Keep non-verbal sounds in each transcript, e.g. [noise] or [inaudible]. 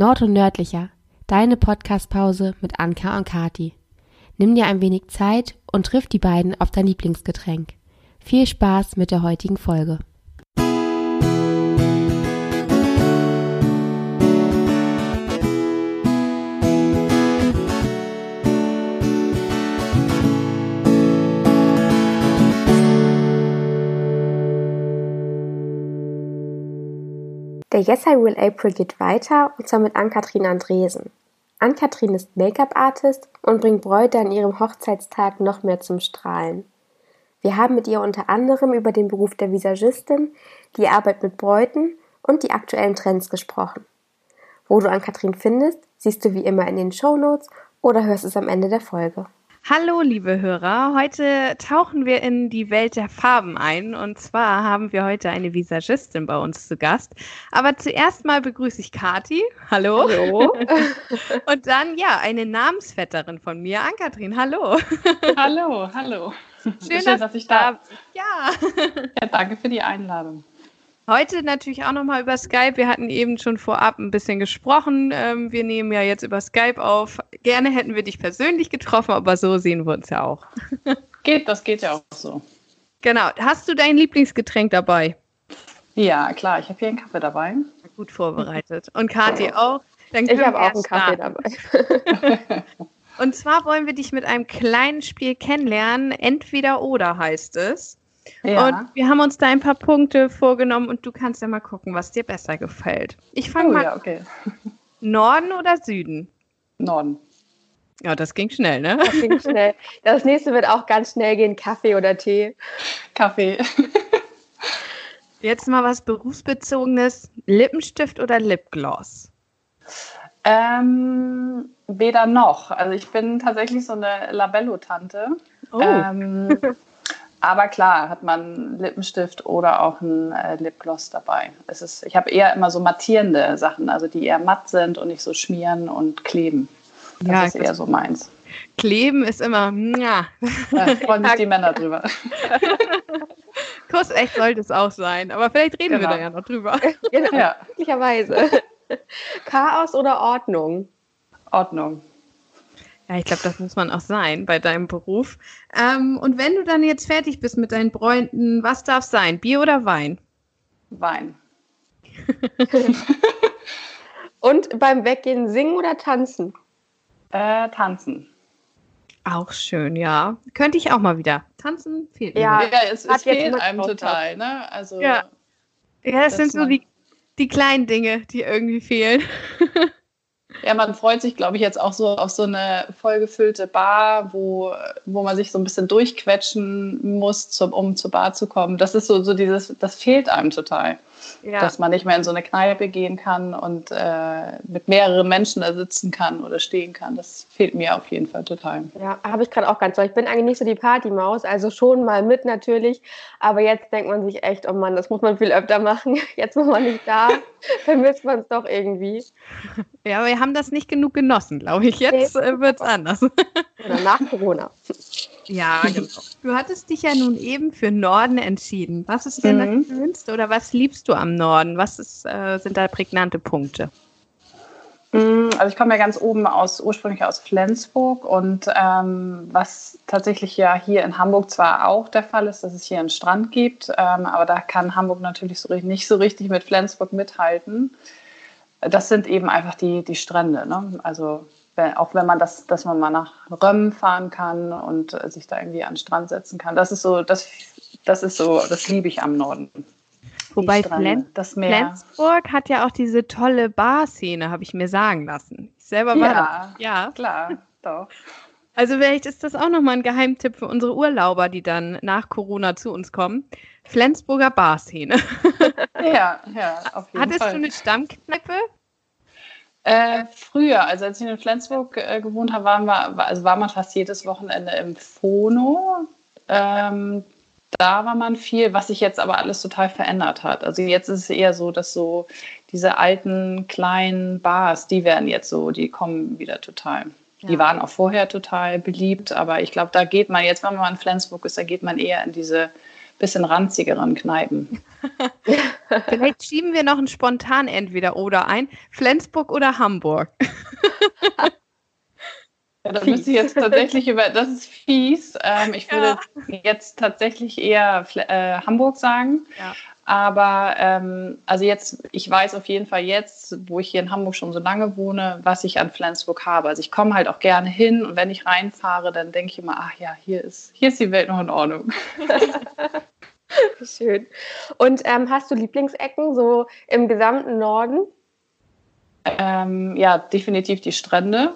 Nord und Nördlicher, deine Podcastpause mit Anka und Kati. Nimm dir ein wenig Zeit und triff die beiden auf dein Lieblingsgetränk. Viel Spaß mit der heutigen Folge. Der Yes I Will April geht weiter und zwar mit Ann-Kathrin Andresen. Ann-Kathrin ist Make-up-Artist und bringt Bräute an ihrem Hochzeitstag noch mehr zum Strahlen. Wir haben mit ihr unter anderem über den Beruf der Visagistin, die Arbeit mit Bräuten und die aktuellen Trends gesprochen. Wo du Ann-Kathrin findest, siehst du wie immer in den Show Notes oder hörst es am Ende der Folge. Hallo, liebe Hörer. Heute tauchen wir in die Welt der Farben ein. Und zwar haben wir heute eine Visagistin bei uns zu Gast. Aber zuerst mal begrüße ich Kati. Hallo. Hallo. [laughs] Und dann, ja, eine Namensvetterin von mir, Ann-Kathrin. Hallo. Hallo, hallo. Schön, dass, dass ich da bin. Ja. ja. Danke für die Einladung. Heute natürlich auch nochmal über Skype. Wir hatten eben schon vorab ein bisschen gesprochen. Ähm, wir nehmen ja jetzt über Skype auf. Gerne hätten wir dich persönlich getroffen, aber so sehen wir uns ja auch. [laughs] Geht, das geht ja auch so. Genau. Hast du dein Lieblingsgetränk dabei? Ja, klar. Ich habe hier einen Kaffee dabei. Gut vorbereitet. Und Kathi auch. Dann ich habe auch einen Kaffee dabei. [laughs] Und zwar wollen wir dich mit einem kleinen Spiel kennenlernen. Entweder oder heißt es. Ja. Und wir haben uns da ein paar Punkte vorgenommen und du kannst ja mal gucken, was dir besser gefällt. Ich fange oh, mal. Ja, okay. [laughs] Norden oder Süden? Norden. Ja, das ging schnell, ne? Das ging schnell. Das nächste wird auch ganz schnell gehen: Kaffee oder Tee? Kaffee. Jetzt mal was berufsbezogenes: Lippenstift oder Lipgloss? Ähm, weder noch. Also, ich bin tatsächlich so eine Labello-Tante. Oh. Ähm, aber klar, hat man Lippenstift oder auch ein äh, Lipgloss dabei. Es ist, ich habe eher immer so mattierende Sachen, also die eher matt sind und nicht so schmieren und kleben. Das ja, ist eher so meins. Kleben ist immer. Ja, da freuen sich die Männer drüber. [laughs] Kuss echt sollte es auch sein, aber vielleicht reden genau. wir da ja noch drüber. Genau, [laughs] ja. möglicherweise. [laughs] Chaos oder Ordnung? Ordnung. Ja, ich glaube, das muss man auch sein bei deinem Beruf. Ähm, und wenn du dann jetzt fertig bist mit deinen Bräunden, was darf sein? Bier oder Wein? Wein. [laughs] und beim Weggehen singen oder tanzen? Äh, tanzen. Auch schön, ja. Könnte ich auch mal wieder. Tanzen fehlt mir. Ja, ja es, es fehlt einem total, ne? Also, ja. ja, das, das sind so die, die kleinen Dinge, die irgendwie fehlen. [laughs] Ja, man freut sich, glaube ich, jetzt auch so auf so eine vollgefüllte Bar, wo, wo man sich so ein bisschen durchquetschen muss, zum, um zur Bar zu kommen. Das ist so, so dieses, das fehlt einem total ja. dass man nicht mehr in so eine Kneipe gehen kann und äh, mit mehreren Menschen da sitzen kann oder stehen kann. Das fehlt mir auf jeden Fall total. Ja, habe ich gerade auch ganz toll. Ich bin eigentlich nicht so die Partymaus, also schon mal mit natürlich, aber jetzt denkt man sich echt, oh Mann, das muss man viel öfter machen. [laughs] Jetzt, wo man nicht da, vermisst man es doch irgendwie. Ja, wir haben das nicht genug genossen, glaube ich. Jetzt nee. äh, wird es anders. Oder nach Corona. Ja, genau. Du hattest dich ja nun eben für Norden entschieden. Was ist denn mhm. das Schönste oder was liebst du am Norden? Was ist, äh, sind da prägnante Punkte? Mm, also ich komme ja ganz oben aus, ursprünglich aus Flensburg und ähm, was tatsächlich ja hier in Hamburg zwar auch der Fall ist, dass es hier einen Strand gibt, ähm, aber da kann Hamburg natürlich so, nicht so richtig mit Flensburg mithalten. Das sind eben einfach die, die Strände. Ne? Also auch wenn man das, dass man mal nach Römm fahren kann und äh, sich da irgendwie an den Strand setzen kann. Das ist so, das, das ist so, das liebe ich am Norden. Wobei das Meer. Flensburg hat ja auch diese tolle Bar-Szene, habe ich mir sagen lassen. Ich selber war ja, ja, klar, doch. Also vielleicht ist das auch nochmal ein Geheimtipp für unsere Urlauber, die dann nach Corona zu uns kommen. Flensburger Bar-Szene. [laughs] Ja, ja, auf jeden Hattest Fall. du eine Stammkneipe? Äh, früher, also als ich in Flensburg äh, gewohnt habe, waren wir, also war man fast jedes Wochenende im Phono. Ähm, da war man viel, was sich jetzt aber alles total verändert hat. Also jetzt ist es eher so, dass so diese alten kleinen Bars, die werden jetzt so, die kommen wieder total. Ja. Die waren auch vorher total beliebt, aber ich glaube, da geht man jetzt, wenn man in Flensburg ist, da geht man eher in diese bisschen ranzigeren Kneipen. [laughs] Vielleicht schieben wir noch ein spontan entweder oder ein. Flensburg oder Hamburg. [laughs] Ja, da müsste ich jetzt tatsächlich über, das ist fies. Ähm, ich würde ja. jetzt tatsächlich eher äh, Hamburg sagen. Ja. Aber ähm, also jetzt, ich weiß auf jeden Fall jetzt, wo ich hier in Hamburg schon so lange wohne, was ich an Flensburg habe. Also ich komme halt auch gerne hin und wenn ich reinfahre, dann denke ich immer, ach ja, hier ist, hier ist die Welt noch in Ordnung. [laughs] Schön. Und ähm, hast du Lieblingsecken so im gesamten Norden? Ähm, ja, definitiv die Strände.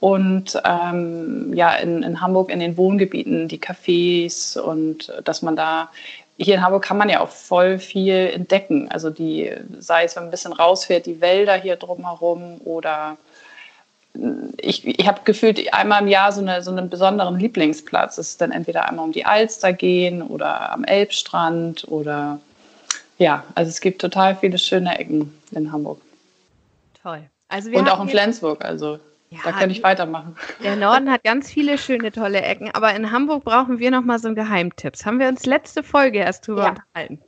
Und ähm, ja, in, in Hamburg in den Wohngebieten, die Cafés und dass man da hier in Hamburg kann man ja auch voll viel entdecken. Also die, sei es, wenn man ein bisschen rausfährt, die Wälder hier drumherum oder ich, ich habe gefühlt einmal im Jahr so, eine, so einen besonderen Lieblingsplatz. Es ist dann entweder einmal um die Alster gehen oder am Elbstrand oder ja, also es gibt total viele schöne Ecken in Hamburg. Toll. Also Und auch in Flensburg, also ja, da könnte ich weitermachen. Der Norden hat ganz viele schöne, tolle Ecken, aber in Hamburg brauchen wir noch mal so einen Geheimtipps. Haben wir uns letzte Folge erst drüber ja. unterhalten.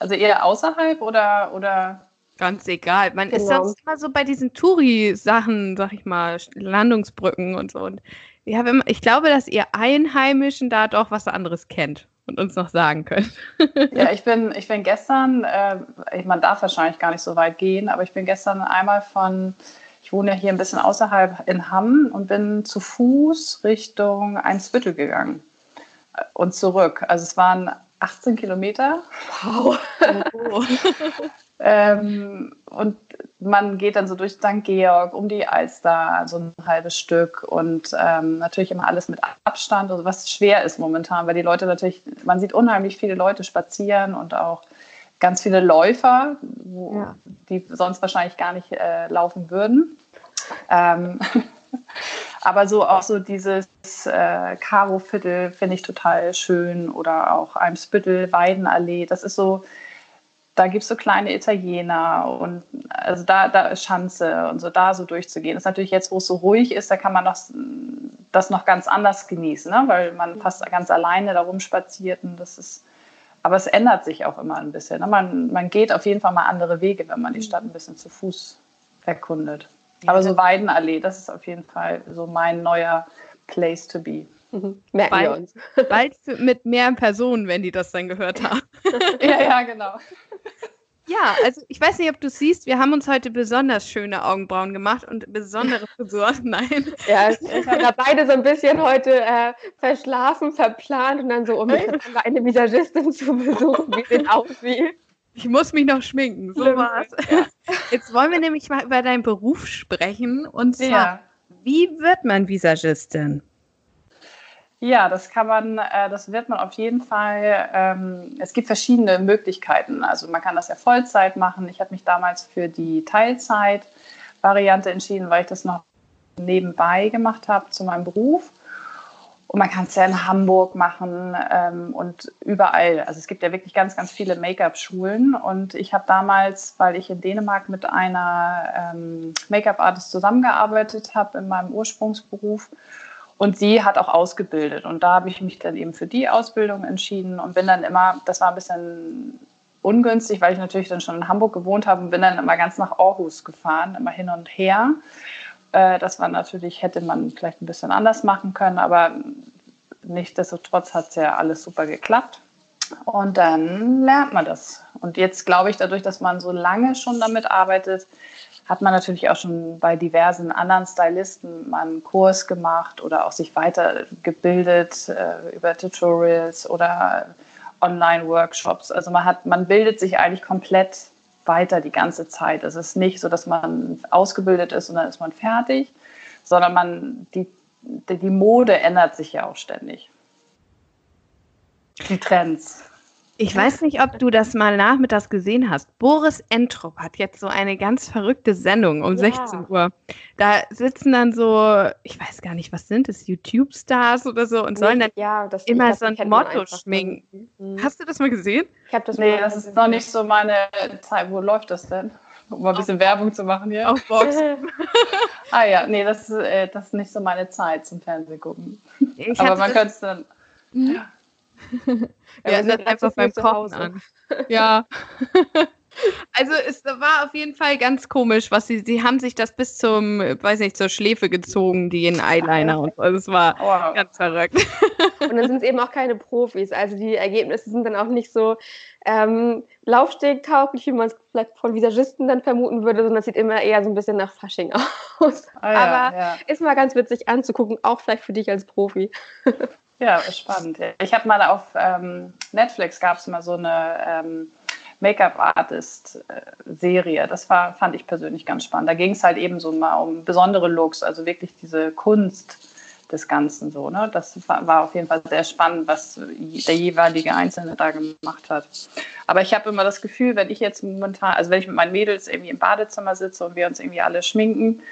Also eher außerhalb oder, oder? Ganz egal. Man genau. ist sonst immer so bei diesen Touri-Sachen, sag ich mal, Landungsbrücken und so. Und ich, immer, ich glaube, dass ihr Einheimischen da doch was anderes kennt und uns noch sagen könnt. [laughs] ja, ich bin, ich bin gestern, äh, man darf wahrscheinlich gar nicht so weit gehen, aber ich bin gestern einmal von ich wohne ja hier ein bisschen außerhalb in Hamm und bin zu Fuß Richtung Einsbüttel gegangen und zurück. Also es waren 18 Kilometer. Wow. Oh. [laughs] ähm, und man geht dann so durch St. Georg, um die Alster, so ein halbes Stück und ähm, natürlich immer alles mit Abstand, also was schwer ist momentan, weil die Leute natürlich, man sieht unheimlich viele Leute spazieren und auch ganz viele Läufer, wo, ja. die sonst wahrscheinlich gar nicht äh, laufen würden. Ähm, [laughs] aber so auch so dieses äh, Karo-Viertel finde ich total schön oder auch Eimsbüttel, Weidenallee. Das ist so, da gibt es so kleine Italiener und also da, da ist Schanze und so da so durchzugehen. Das ist natürlich jetzt, wo es so ruhig ist, da kann man das, das noch ganz anders genießen, ne? weil man fast ganz alleine da rumspaziert und das ist, aber es ändert sich auch immer ein bisschen. Ne? Man, man geht auf jeden Fall mal andere Wege, wenn man die Stadt ein bisschen zu Fuß erkundet. Aber so Weidenallee, das ist auf jeden Fall so mein neuer Place to be. Mhm. Merken bald, wir uns. bald mit mehr Personen, wenn die das dann gehört haben. [laughs] ja, ja, genau. Ja, also ich weiß nicht, ob du siehst, wir haben uns heute besonders schöne Augenbrauen gemacht und besondere Frisuren. [laughs] Nein. Ja, ich habe da beide so ein bisschen heute äh, verschlafen, verplant und dann so, um [laughs] eine Visagistin zu besuchen, wie es aussieht. Ich muss mich noch schminken. So war's. Ja. [laughs] Jetzt wollen wir nämlich mal über deinen Beruf sprechen. Und zwar, ja. wie wird man Visagistin? Ja, das kann man, äh, das wird man auf jeden Fall. Ähm, es gibt verschiedene Möglichkeiten. Also man kann das ja Vollzeit machen. Ich habe mich damals für die Teilzeit-Variante entschieden, weil ich das noch nebenbei gemacht habe zu meinem Beruf. Und man kann es ja in Hamburg machen ähm, und überall. Also es gibt ja wirklich ganz, ganz viele Make-up-Schulen. Und ich habe damals, weil ich in Dänemark mit einer ähm, Make-up-Artist zusammengearbeitet habe in meinem Ursprungsberuf, und sie hat auch ausgebildet. Und da habe ich mich dann eben für die Ausbildung entschieden und bin dann immer, das war ein bisschen ungünstig, weil ich natürlich dann schon in Hamburg gewohnt habe und bin dann immer ganz nach Aarhus gefahren, immer hin und her. Äh, das war natürlich, hätte man vielleicht ein bisschen anders machen können, aber nichtsdestotrotz hat es ja alles super geklappt. Und dann lernt man das. Und jetzt glaube ich, dadurch, dass man so lange schon damit arbeitet, hat man natürlich auch schon bei diversen anderen Stylisten mal einen Kurs gemacht oder auch sich weitergebildet äh, über Tutorials oder Online-Workshops. Also man hat, man bildet sich eigentlich komplett weiter die ganze Zeit. Es ist nicht so, dass man ausgebildet ist und dann ist man fertig, sondern man, die, die Mode ändert sich ja auch ständig. Die Trends. Ich weiß nicht, ob du das mal nachmittags gesehen hast. Boris Entrup hat jetzt so eine ganz verrückte Sendung um ja. 16 Uhr. Da sitzen dann so, ich weiß gar nicht, was sind es, YouTube-Stars oder so und sollen dann ja, das, immer so ein Motto schminken. Mhm. Hast du das mal gesehen? Ich habe das Nee, das ist noch nicht so meine Zeit. Wo läuft das denn? Um mal ein bisschen Auf Werbung zu machen hier. Auf Box. [laughs] [laughs] ah ja, nee, das ist, äh, das ist nicht so meine Zeit zum Fernsehen gucken. Aber man könnte es dann. Mhm. Ja. [laughs] Wir hatten das einfach beim Kochen an. [laughs] Ja. [laughs] Also es war auf jeden Fall ganz komisch, was sie, sie haben sich das bis zum, weiß nicht, zur Schläfe gezogen, die in Eyeliner und so. Also es war wow. ganz verrückt. Und dann sind es eben auch keine Profis. Also die Ergebnisse sind dann auch nicht so ähm, laufstegtauglich, wie man es vielleicht von Visagisten dann vermuten würde, sondern es sieht immer eher so ein bisschen nach Fasching aus. Ah, ja, Aber ja. ist mal ganz witzig anzugucken, auch vielleicht für dich als Profi. Ja, spannend. Ich habe mal auf ähm, Netflix gab es mal so eine ähm, Make-up-Artist-Serie. Das war, fand ich persönlich ganz spannend. Da ging es halt eben so mal um besondere Looks, also wirklich diese Kunst des Ganzen so. Ne? Das war auf jeden Fall sehr spannend, was der jeweilige Einzelne da gemacht hat. Aber ich habe immer das Gefühl, wenn ich jetzt momentan, also wenn ich mit meinen Mädels irgendwie im Badezimmer sitze und wir uns irgendwie alle schminken,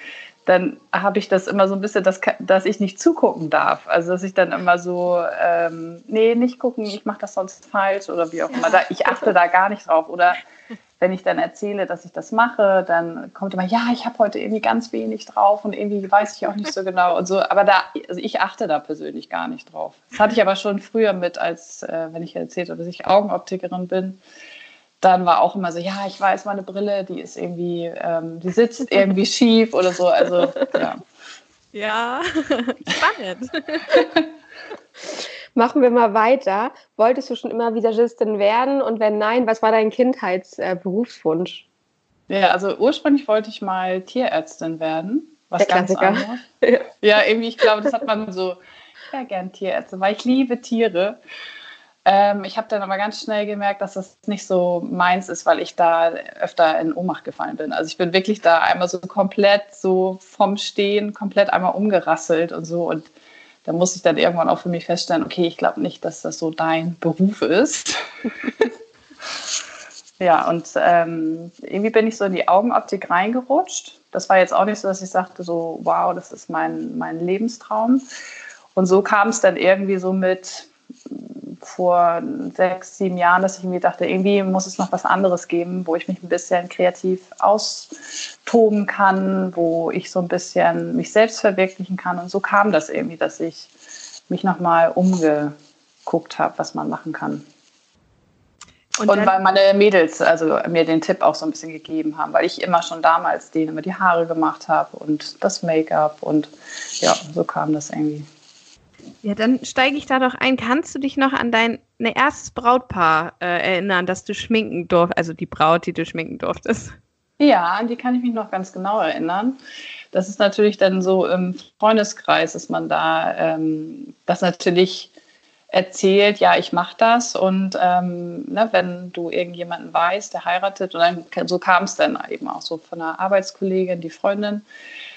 dann habe ich das immer so ein bisschen, dass, dass ich nicht zugucken darf. Also dass ich dann immer so, ähm, nee, nicht gucken, ich mache das sonst falsch oder wie auch immer. Da, ich achte da gar nicht drauf. Oder wenn ich dann erzähle, dass ich das mache, dann kommt immer, ja, ich habe heute irgendwie ganz wenig drauf und irgendwie weiß ich auch nicht so genau und so. Aber da, also ich achte da persönlich gar nicht drauf. Das hatte ich aber schon früher mit, als äh, wenn ich erzählt habe, dass ich Augenoptikerin bin dann war auch immer so, ja, ich weiß, meine Brille, die ist irgendwie, ähm, die sitzt irgendwie [laughs] schief oder so. Also, ja. Ja, [laughs] spannend. [laughs] Machen wir mal weiter. Wolltest du schon immer Visagistin werden? Und wenn nein, was war dein Kindheitsberufswunsch? Äh, ja, also ursprünglich wollte ich mal Tierärztin werden. Was Der ganz anderes. ja, irgendwie, ich glaube, das hat man so, ja, gern Tierärztin, weil ich liebe Tiere. Ähm, ich habe dann aber ganz schnell gemerkt, dass das nicht so meins ist, weil ich da öfter in Ohnmacht gefallen bin. Also ich bin wirklich da einmal so komplett so vom Stehen, komplett einmal umgerasselt und so. Und da muss ich dann irgendwann auch für mich feststellen, okay, ich glaube nicht, dass das so dein Beruf ist. [laughs] ja, und ähm, irgendwie bin ich so in die Augenoptik reingerutscht. Das war jetzt auch nicht so, dass ich sagte so, wow, das ist mein, mein Lebenstraum. Und so kam es dann irgendwie so mit vor sechs, sieben Jahren, dass ich mir dachte, irgendwie muss es noch was anderes geben, wo ich mich ein bisschen kreativ austoben kann, wo ich so ein bisschen mich selbst verwirklichen kann. Und so kam das irgendwie, dass ich mich nochmal umgeguckt habe, was man machen kann. Und, und weil meine Mädels also mir den Tipp auch so ein bisschen gegeben haben, weil ich immer schon damals denen immer die Haare gemacht habe und das Make-up und ja, so kam das irgendwie. Ja, dann steige ich da doch ein. Kannst du dich noch an dein ne, erstes Brautpaar äh, erinnern, das du schminken durftest, also die Braut, die du schminken durftest? Ja, an die kann ich mich noch ganz genau erinnern. Das ist natürlich dann so im Freundeskreis, dass man da ähm, das natürlich erzählt, ja, ich mache das und ähm, ne, wenn du irgendjemanden weißt, der heiratet und dann so kam es dann eben auch so von einer Arbeitskollegin, die Freundin,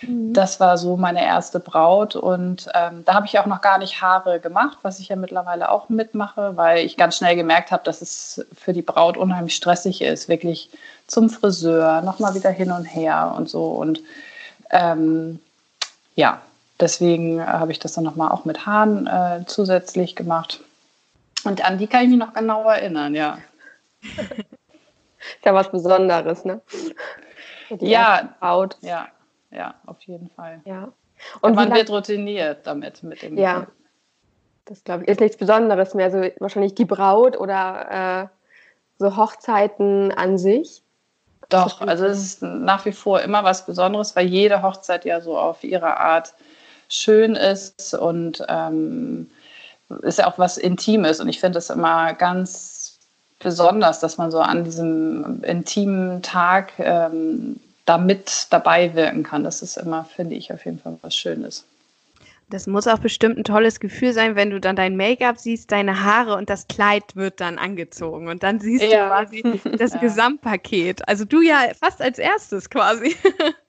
Mhm. Das war so meine erste Braut und ähm, da habe ich auch noch gar nicht Haare gemacht, was ich ja mittlerweile auch mitmache, weil ich ganz schnell gemerkt habe, dass es für die Braut unheimlich stressig ist, wirklich zum Friseur, nochmal wieder hin und her und so. Und ähm, ja, deswegen äh, habe ich das dann nochmal auch mit Haaren äh, zusätzlich gemacht. Und an die kann ich mich noch genau erinnern, ja. Ist ja was Besonderes, ne? Die ja, Braut. Ja, ja, auf jeden Fall. Ja. Und man wird routiniert damit mit dem. Ja. Das glaube ich ist nichts Besonderes mehr. So wahrscheinlich die Braut oder äh, so Hochzeiten an sich. Doch, also es ist nach wie vor immer was Besonderes, weil jede Hochzeit ja so auf ihre Art schön ist und ähm, ist ja auch was Intimes. Und ich finde es immer ganz besonders, dass man so an diesem intimen Tag ähm, damit dabei wirken kann. Das ist immer, finde ich, auf jeden Fall was Schönes. Das muss auch bestimmt ein tolles Gefühl sein, wenn du dann dein Make-up siehst, deine Haare und das Kleid wird dann angezogen und dann siehst ja. du quasi [laughs] das ja. Gesamtpaket. Also du ja fast als erstes quasi. [laughs]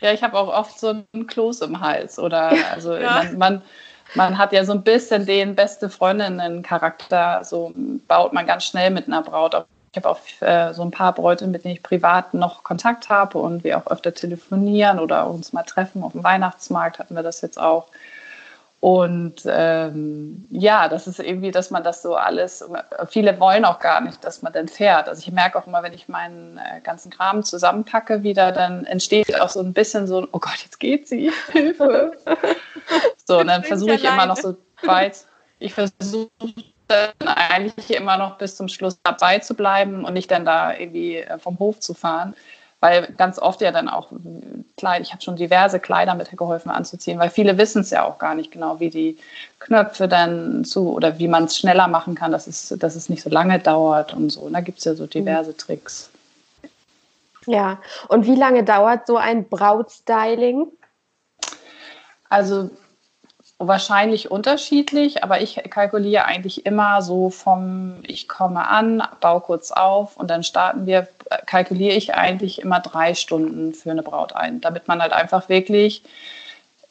Ja, ich habe auch oft so einen Kloß im Hals oder [laughs] also ja. man, man, man, hat ja so ein bisschen den beste Freundinnen-Charakter, so baut man ganz schnell mit einer Braut auf ich habe auch äh, so ein paar Bräute, mit denen ich privat noch Kontakt habe und wir auch öfter telefonieren oder uns mal treffen. Auf dem Weihnachtsmarkt hatten wir das jetzt auch. Und ähm, ja, das ist irgendwie, dass man das so alles, viele wollen auch gar nicht, dass man dann fährt. Also ich merke auch immer, wenn ich meinen äh, ganzen Kram zusammenpacke wieder, dann entsteht auch so ein bisschen so, oh Gott, jetzt geht sie, [laughs] Hilfe. So, und dann versuche ich immer noch so weit, ich versuche dann eigentlich immer noch bis zum Schluss dabei zu bleiben und nicht dann da irgendwie äh, vom Hof zu fahren. Weil ganz oft ja dann auch Kleid, ich habe schon diverse Kleider mitgeholfen anzuziehen, weil viele wissen es ja auch gar nicht genau, wie die Knöpfe dann zu oder wie man es schneller machen kann, dass es, dass es nicht so lange dauert und so. Und da gibt es ja so diverse Tricks. Ja, und wie lange dauert so ein Brautstyling? Also Wahrscheinlich unterschiedlich, aber ich kalkuliere eigentlich immer so vom, ich komme an, baue kurz auf und dann starten wir, kalkuliere ich eigentlich immer drei Stunden für eine Braut ein, damit man halt einfach wirklich,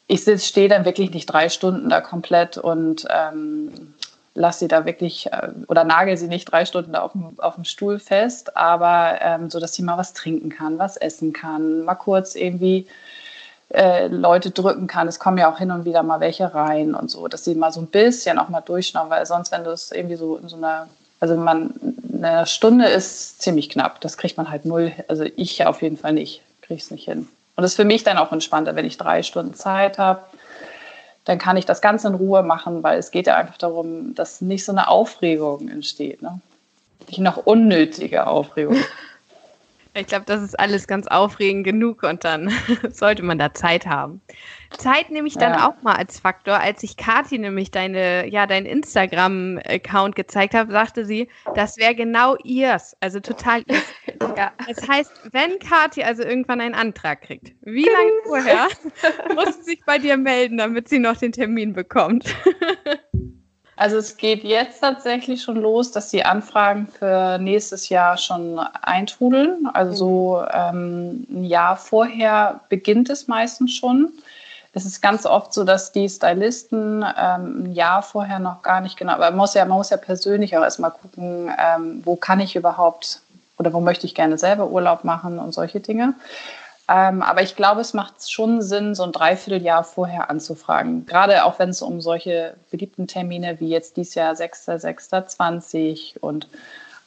ich stehe dann wirklich nicht drei Stunden da komplett und ähm, lasse sie da wirklich äh, oder nagel sie nicht drei Stunden auf dem, auf dem Stuhl fest, aber ähm, so, dass sie mal was trinken kann, was essen kann, mal kurz irgendwie äh, Leute drücken kann. Es kommen ja auch hin und wieder mal welche rein und so, dass sie mal so ein bisschen auch mal durchschnauben, weil sonst, wenn du es irgendwie so in so einer, also man, eine Stunde ist ziemlich knapp. Das kriegt man halt null, also ich auf jeden Fall nicht, kriege es nicht hin. Und das ist für mich dann auch entspannter, wenn ich drei Stunden Zeit habe, dann kann ich das Ganze in Ruhe machen, weil es geht ja einfach darum, dass nicht so eine Aufregung entsteht. Ne? Nicht noch unnötige Aufregung. [laughs] Ich glaube, das ist alles ganz aufregend genug und dann [laughs] sollte man da Zeit haben. Zeit nehme ich dann ja. auch mal als Faktor. Als ich Kathi nämlich deine, ja, deinen Instagram-Account gezeigt habe, sagte sie, das wäre genau ihrs. Also total ihrs. [laughs] ja. Das heißt, wenn Kathi also irgendwann einen Antrag kriegt, wie lange [laughs] vorher muss sie sich bei dir melden, damit sie noch den Termin bekommt? Also es geht jetzt tatsächlich schon los, dass die Anfragen für nächstes Jahr schon eintrudeln. Also so ähm, ein Jahr vorher beginnt es meistens schon. Es ist ganz oft so, dass die Stylisten ähm, ein Jahr vorher noch gar nicht genau, aber man muss ja, man muss ja persönlich auch erstmal gucken, ähm, wo kann ich überhaupt oder wo möchte ich gerne selber Urlaub machen und solche Dinge. Ähm, aber ich glaube, es macht schon Sinn, so ein Dreivierteljahr vorher anzufragen. Gerade auch wenn es um solche beliebten Termine wie jetzt dieses Jahr 6.6.20 und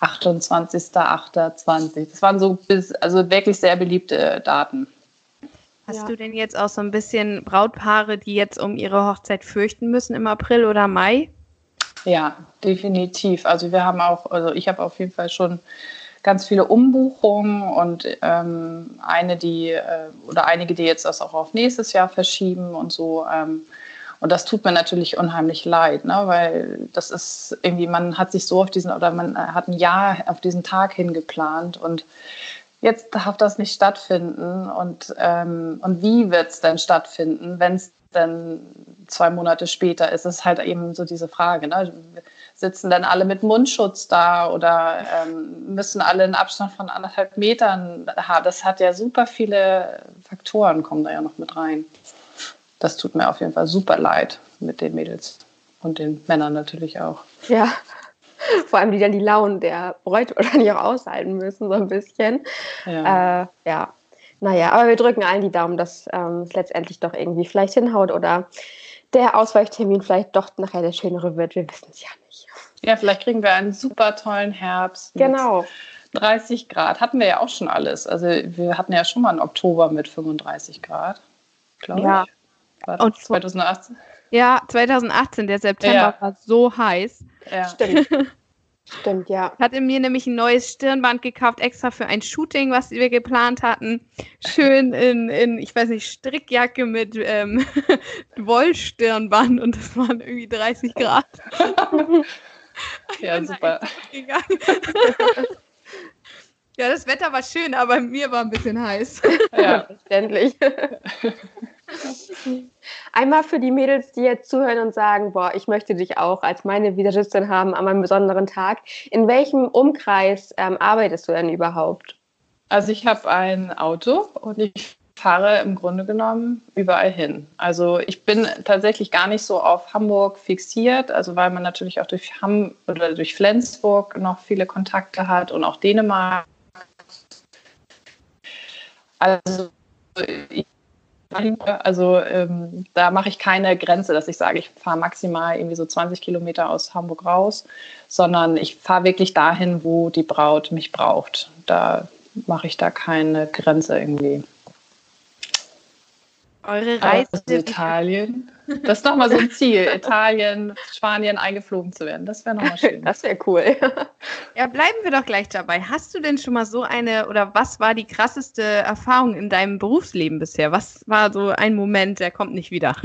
28.8.20. Das waren so bis, also wirklich sehr beliebte Daten. Hast ja. du denn jetzt auch so ein bisschen Brautpaare, die jetzt um ihre Hochzeit fürchten müssen im April oder Mai? Ja, definitiv. Also wir haben auch, also ich habe auf jeden Fall schon ganz viele Umbuchungen und ähm, eine, die äh, oder einige, die jetzt das auch auf nächstes Jahr verschieben und so. Ähm, und das tut mir natürlich unheimlich leid, ne? weil das ist irgendwie, man hat sich so auf diesen oder man hat ein Jahr auf diesen Tag hingeplant und jetzt darf das nicht stattfinden. Und, ähm, und wie wird es denn stattfinden, wenn es dann zwei Monate später ist? Es ist halt eben so diese Frage. Ne? Sitzen dann alle mit Mundschutz da oder ähm, müssen alle einen Abstand von anderthalb Metern haben. Das hat ja super viele Faktoren, kommen da ja noch mit rein. Das tut mir auf jeden Fall super leid mit den Mädels und den Männern natürlich auch. Ja, [laughs] vor allem die dann die Launen der Bräute [laughs] wahrscheinlich auch aushalten müssen, so ein bisschen. Ja. Äh, ja. Naja, aber wir drücken allen die Daumen, dass ähm, es letztendlich doch irgendwie vielleicht hinhaut oder der Ausweichtermin vielleicht doch nachher der schönere wird. Wir wissen es ja nicht. Ja, vielleicht kriegen wir einen super tollen Herbst. Genau. 30 Grad hatten wir ja auch schon alles. Also wir hatten ja schon mal einen Oktober mit 35 Grad, glaube ja. ich. War Und 2018? Ja, 2018, der September ja. war so heiß. Ja. Stimmt. [laughs] Stimmt, ja. Ich hatte mir nämlich ein neues Stirnband gekauft, extra für ein Shooting, was wir geplant hatten. Schön in, in ich weiß nicht, Strickjacke mit ähm, [laughs] Wollstirnband und das waren irgendwie 30 Grad. [laughs] ja, super. [laughs] ja, das Wetter war schön, aber mir war ein bisschen heiß. Ja, verständlich. Einmal für die Mädels, die jetzt zuhören und sagen, boah, ich möchte dich auch als meine Visagistin haben an einem besonderen Tag. In welchem Umkreis ähm, arbeitest du denn überhaupt? Also ich habe ein Auto und ich fahre im Grunde genommen überall hin. Also ich bin tatsächlich gar nicht so auf Hamburg fixiert, also weil man natürlich auch durch Hamm oder durch Flensburg noch viele Kontakte hat und auch Dänemark. Also also ähm, da mache ich keine Grenze, dass ich sage, ich fahre maximal irgendwie so 20 Kilometer aus Hamburg raus, sondern ich fahre wirklich dahin, wo die Braut mich braucht. Da mache ich da keine Grenze irgendwie. Eure Reise also Italien. Das ist nochmal so ein Ziel, [laughs] Italien, Spanien eingeflogen zu werden. Das wäre nochmal [laughs] schön. Das wäre cool. [laughs] Ja, bleiben wir doch gleich dabei. Hast du denn schon mal so eine oder was war die krasseste Erfahrung in deinem Berufsleben bisher? Was war so ein Moment, der kommt nicht wieder?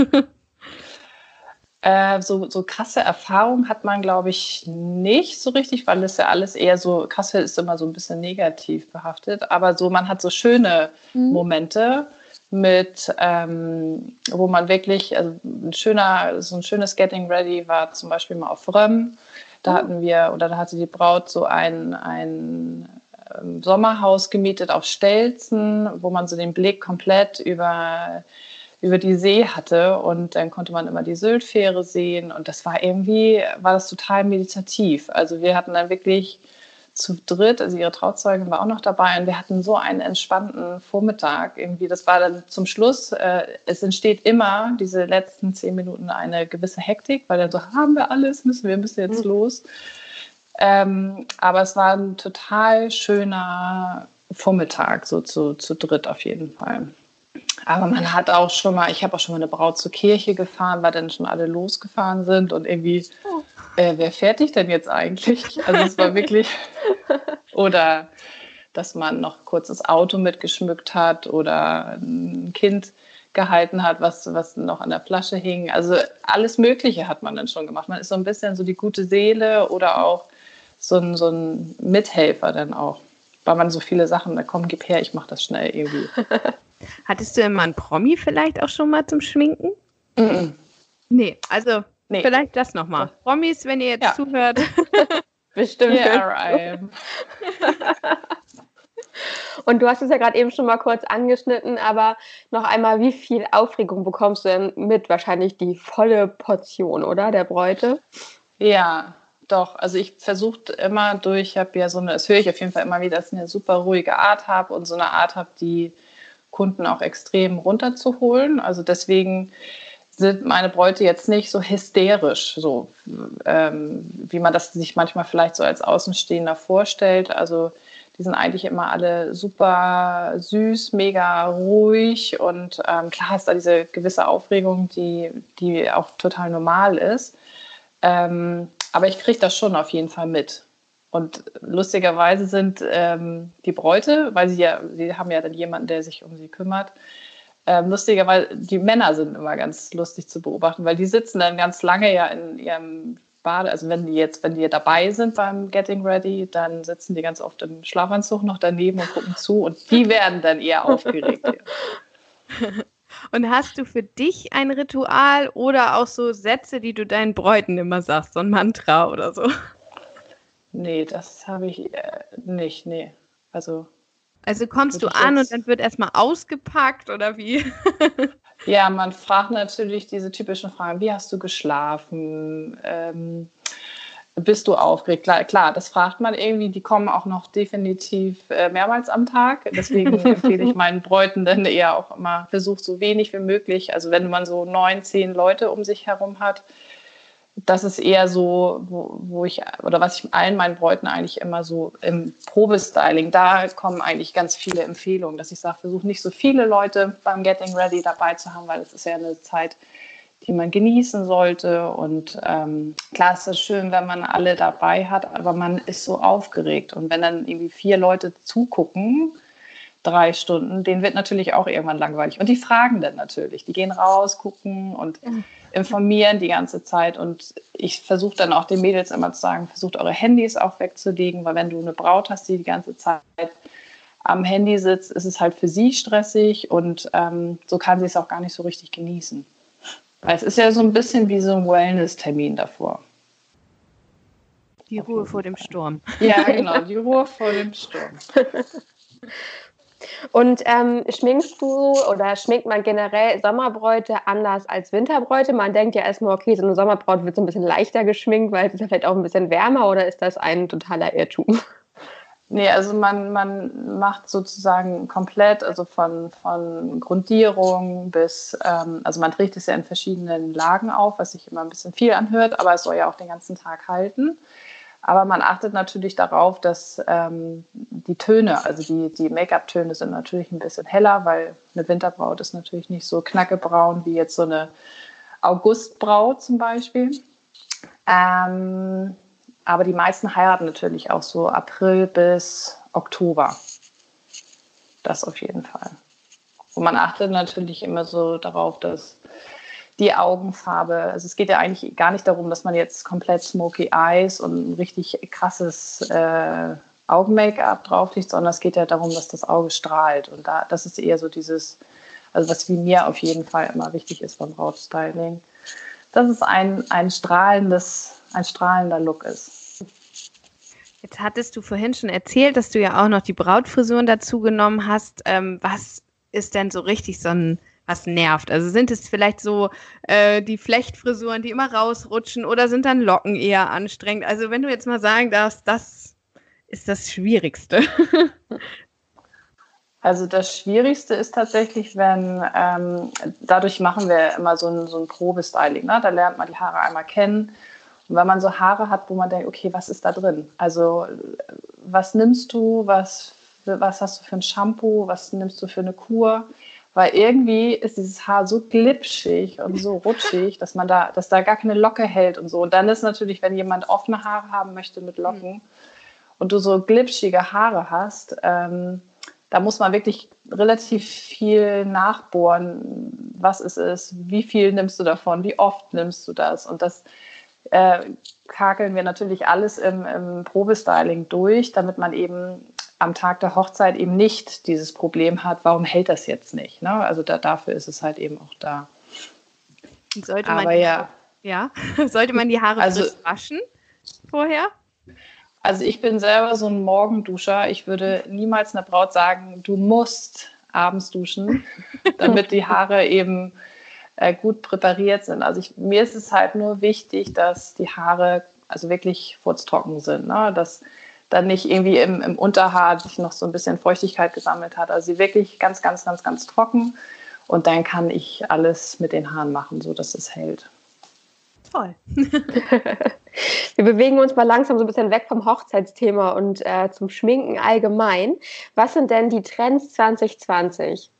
Äh, so, so krasse Erfahrungen hat man, glaube ich, nicht so richtig, weil es ja alles eher so, Kassel ist immer so ein bisschen negativ behaftet, aber so, man hat so schöne mhm. Momente mit, ähm, wo man wirklich, also ein schöner, so ein schönes Getting Ready war zum Beispiel mal auf Römm. Da mhm. hatten wir, oder da hatte die Braut so ein, ein ähm, Sommerhaus gemietet auf Stelzen, wo man so den Blick komplett über über die See hatte und dann konnte man immer die Syltfähre sehen und das war irgendwie, war das total meditativ. Also wir hatten dann wirklich zu dritt, also ihre Trauzeugin war auch noch dabei und wir hatten so einen entspannten Vormittag irgendwie. Das war dann zum Schluss, äh, es entsteht immer diese letzten zehn Minuten eine gewisse Hektik, weil dann so, haben wir alles, müssen wir müssen jetzt mhm. los. Ähm, aber es war ein total schöner Vormittag, so zu, zu dritt auf jeden Fall. Aber man hat auch schon mal, ich habe auch schon mal eine Braut zur Kirche gefahren, weil dann schon alle losgefahren sind und irgendwie, oh. äh, wer fährt dich denn jetzt eigentlich? Also es war wirklich, [laughs] oder dass man noch kurz das Auto mitgeschmückt hat oder ein Kind gehalten hat, was, was noch an der Flasche hing. Also alles Mögliche hat man dann schon gemacht. Man ist so ein bisschen so die gute Seele oder auch so ein, so ein Mithelfer dann auch. Weil man so viele Sachen, da komm, gib her, ich mach das schnell irgendwie. [laughs] Hattest du immer einen Promi vielleicht auch schon mal zum Schminken? Mm -mm. Nee, also nee. vielleicht das nochmal. Promis, wenn ihr jetzt ja. zuhört. [laughs] Bestimmt. Yeah, [laughs] Und du hast es ja gerade eben schon mal kurz angeschnitten, aber noch einmal, wie viel Aufregung bekommst du denn mit? Wahrscheinlich die volle Portion, oder? Der Bräute? Ja, doch. Also ich versuche immer durch, ich habe ja so eine, das höre ich auf jeden Fall immer wieder, dass ich eine super ruhige Art habe und so eine Art habe, die Kunden auch extrem runterzuholen. Also deswegen sind meine Bräute jetzt nicht so hysterisch, so ähm, wie man das sich manchmal vielleicht so als Außenstehender vorstellt. Also die sind eigentlich immer alle super süß, mega ruhig und ähm, klar ist da diese gewisse Aufregung, die, die auch total normal ist. Ähm, aber ich kriege das schon auf jeden Fall mit. Und lustigerweise sind ähm, die Bräute, weil sie ja, sie haben ja dann jemanden, der sich um sie kümmert, ähm, lustigerweise, die Männer sind immer ganz lustig zu beobachten, weil die sitzen dann ganz lange ja in ihrem Bade, also wenn die jetzt, wenn die dabei sind beim Getting Ready, dann sitzen die ganz oft im Schlafanzug noch daneben und gucken zu und die [laughs] werden dann eher aufgeregt. [laughs] Und hast du für dich ein Ritual oder auch so Sätze, die du deinen Bräuten immer sagst, so ein Mantra oder so? Nee, das habe ich äh, nicht, nee. Also. Also kommst du an und dann wird erstmal ausgepackt oder wie? [laughs] ja, man fragt natürlich diese typischen Fragen: Wie hast du geschlafen? Ähm, bist du aufgeregt? Klar, klar, das fragt man irgendwie. Die kommen auch noch definitiv äh, mehrmals am Tag. Deswegen [laughs] empfehle ich meinen Bräuten dann eher auch immer, versuch so wenig wie möglich. Also wenn man so neun, zehn Leute um sich herum hat, das ist eher so, wo, wo, ich, oder was ich allen meinen Bräuten eigentlich immer so im Probestyling, da kommen eigentlich ganz viele Empfehlungen, dass ich sage, versuche nicht so viele Leute beim Getting Ready dabei zu haben, weil es ist ja eine Zeit, die man genießen sollte. Und ähm, klar ist es schön, wenn man alle dabei hat, aber man ist so aufgeregt. Und wenn dann irgendwie vier Leute zugucken, drei Stunden, denen wird natürlich auch irgendwann langweilig. Und die fragen dann natürlich. Die gehen raus, gucken und informieren die ganze Zeit. Und ich versuche dann auch den Mädels immer zu sagen, versucht eure Handys auch wegzulegen, weil wenn du eine Braut hast, die die ganze Zeit am Handy sitzt, ist es halt für sie stressig und ähm, so kann sie es auch gar nicht so richtig genießen. Weil es ist ja so ein bisschen wie so ein Wellness-Termin davor. Die Ruhe vor dem Sturm. Ja, genau, die Ruhe vor dem Sturm. [laughs] Und ähm, schminkst du oder schminkt man generell Sommerbräute anders als Winterbräute? Man denkt ja erstmal, okay, so eine Sommerbraut wird so ein bisschen leichter geschminkt, weil es ist ja vielleicht auch ein bisschen wärmer oder ist das ein totaler Irrtum? Nee, also man, man macht sozusagen komplett, also von, von Grundierung bis, ähm, also man trägt es ja in verschiedenen Lagen auf, was sich immer ein bisschen viel anhört, aber es soll ja auch den ganzen Tag halten. Aber man achtet natürlich darauf, dass ähm, die Töne, also die, die Make-up-Töne sind natürlich ein bisschen heller, weil eine Winterbraut ist natürlich nicht so knackebraun wie jetzt so eine Augustbraut zum Beispiel. Ähm, aber die meisten heiraten natürlich auch so April bis Oktober. Das auf jeden Fall. Und man achtet natürlich immer so darauf, dass die Augenfarbe, also es geht ja eigentlich gar nicht darum, dass man jetzt komplett Smoky Eyes und ein richtig krasses äh, Augen-Make-up drauf liegt, sondern es geht ja darum, dass das Auge strahlt. Und da, das ist eher so dieses, also was wie mir auf jeden Fall immer wichtig ist beim Brautstyling, dass es ein, ein strahlendes, ein strahlender Look ist. Jetzt hattest du vorhin schon erzählt, dass du ja auch noch die Brautfrisuren dazu genommen hast. Ähm, was ist denn so richtig so ein was nervt? Also sind es vielleicht so äh, die Flechtfrisuren, die immer rausrutschen oder sind dann Locken eher anstrengend? Also wenn du jetzt mal sagen darfst, das ist das Schwierigste. [laughs] Also das Schwierigste ist tatsächlich, wenn, ähm, dadurch machen wir immer so ein, so ein Probestyling. Ne? Da lernt man die Haare einmal kennen. Und wenn man so Haare hat, wo man denkt, okay, was ist da drin? Also was nimmst du, was, was hast du für ein Shampoo, was nimmst du für eine Kur? Weil irgendwie ist dieses Haar so glitschig und so rutschig, dass man da, dass da gar keine Locke hält und so. Und dann ist natürlich, wenn jemand offene Haare haben möchte mit Locken mhm. und du so glitschige Haare hast, ähm, da muss man wirklich relativ viel nachbohren, was es ist, wie viel nimmst du davon, wie oft nimmst du das. Und das äh, kakeln wir natürlich alles im, im Probestyling durch, damit man eben am Tag der Hochzeit eben nicht dieses Problem hat, warum hält das jetzt nicht? Ne? Also da, dafür ist es halt eben auch da. Sollte man Aber ja, ja, [laughs] sollte man die Haare also, waschen vorher? Also ich bin selber so ein Morgenduscher. Ich würde niemals einer Braut sagen, du musst abends duschen, [laughs] damit die Haare eben äh, gut präpariert sind. Also ich, mir ist es halt nur wichtig, dass die Haare also wirklich furztrocken sind. Ne? Dass dann nicht irgendwie im, im Unterhaar sich noch so ein bisschen Feuchtigkeit gesammelt hat. Also sie wirklich ganz, ganz, ganz, ganz trocken. Und dann kann ich alles mit den Haaren machen, so dass es hält. Toll. [laughs] Wir bewegen uns mal langsam so ein bisschen weg vom Hochzeitsthema und äh, zum Schminken allgemein. Was sind denn die Trends 2020?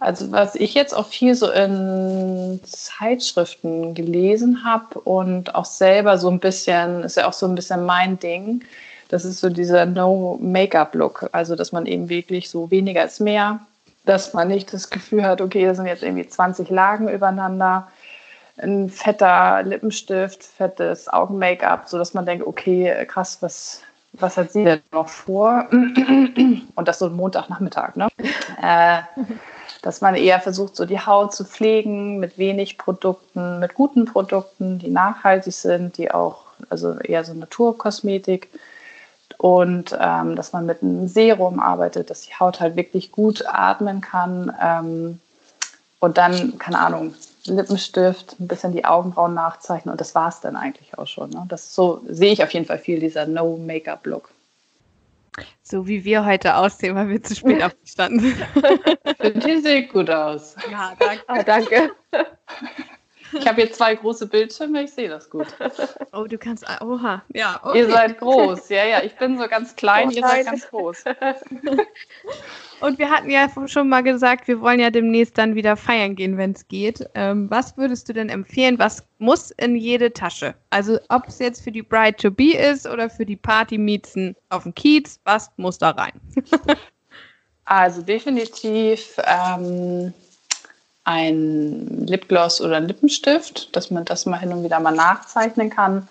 Also was ich jetzt auch viel so in Zeitschriften gelesen habe und auch selber so ein bisschen, ist ja auch so ein bisschen mein Ding, das ist so dieser No-Make-up-Look. Also dass man eben wirklich so weniger ist mehr, dass man nicht das Gefühl hat, okay, da sind jetzt irgendwie 20 Lagen übereinander, ein fetter Lippenstift, fettes Augen-Make-up, sodass man denkt, okay, krass, was, was hat sie denn noch vor? Und das so Montagnachmittag, ne? Äh, dass man eher versucht, so die Haut zu pflegen mit wenig Produkten, mit guten Produkten, die nachhaltig sind, die auch, also eher so Naturkosmetik. Und ähm, dass man mit einem Serum arbeitet, dass die Haut halt wirklich gut atmen kann. Ähm, und dann, keine Ahnung, Lippenstift, ein bisschen die Augenbrauen nachzeichnen und das war es dann eigentlich auch schon. Ne? Das so sehe ich auf jeden Fall viel, dieser No-Make-up-Look. So wie wir heute aussehen, weil wir zu spät [laughs] aufgestanden sind. Die sieht gut aus. Ja, danke. Ah, danke. Ich habe hier zwei große Bildschirme, ich sehe das gut. Oh, du kannst. Oha, ja. Okay. Ihr seid groß, ja, ja. Ich bin so ganz klein, oh, ihr seid ganz groß. [laughs] Und wir hatten ja schon mal gesagt, wir wollen ja demnächst dann wieder feiern gehen, wenn es geht. Ähm, was würdest du denn empfehlen? Was muss in jede Tasche? Also ob es jetzt für die Bride to Be ist oder für die Party-Miezen auf dem Kiez, was muss da rein? [laughs] also definitiv ähm, ein Lipgloss oder ein Lippenstift, dass man das mal hin und wieder mal nachzeichnen kann.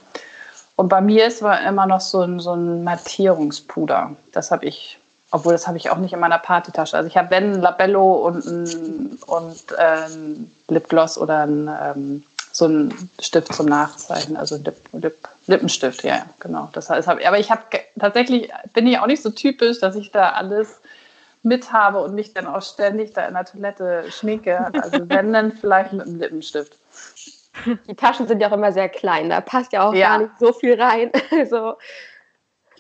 Und bei mir ist immer noch so ein, so ein Mattierungspuder. Das habe ich obwohl, das habe ich auch nicht in meiner Partytasche. Also ich habe, wenn, ein Labello und ein und, ähm, Lipgloss oder ein, ähm, so ein Stift zum Nachzeichnen, also Lip, Lip, Lippenstift, ja, genau. Das heißt, aber ich habe tatsächlich, bin ich auch nicht so typisch, dass ich da alles mit habe und mich dann auch ständig da in der Toilette schminke. Also [laughs] wenn, dann vielleicht mit einem Lippenstift. Die Taschen sind ja auch immer sehr klein, da passt ja auch ja. gar nicht so viel rein. [laughs] Also